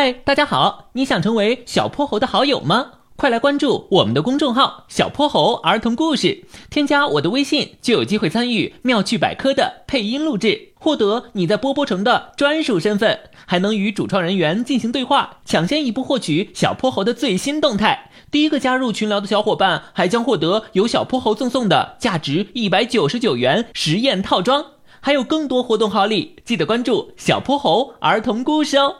嗨大家好你想成为小泼猴的好友吗？快来关注我们的公众号小泼猴儿童故事添加我的微信就有机会参与妙趣百科的配音录制获得你在波波城的专属身份还能与主创人员进行对话抢先一步获取小泼猴的最新动态。第一个加入群聊的小伙伴还将获得由小泼猴赠送的价值一百九十九元实验套装还有更多活动好礼记得关注小泼猴儿童故事哦。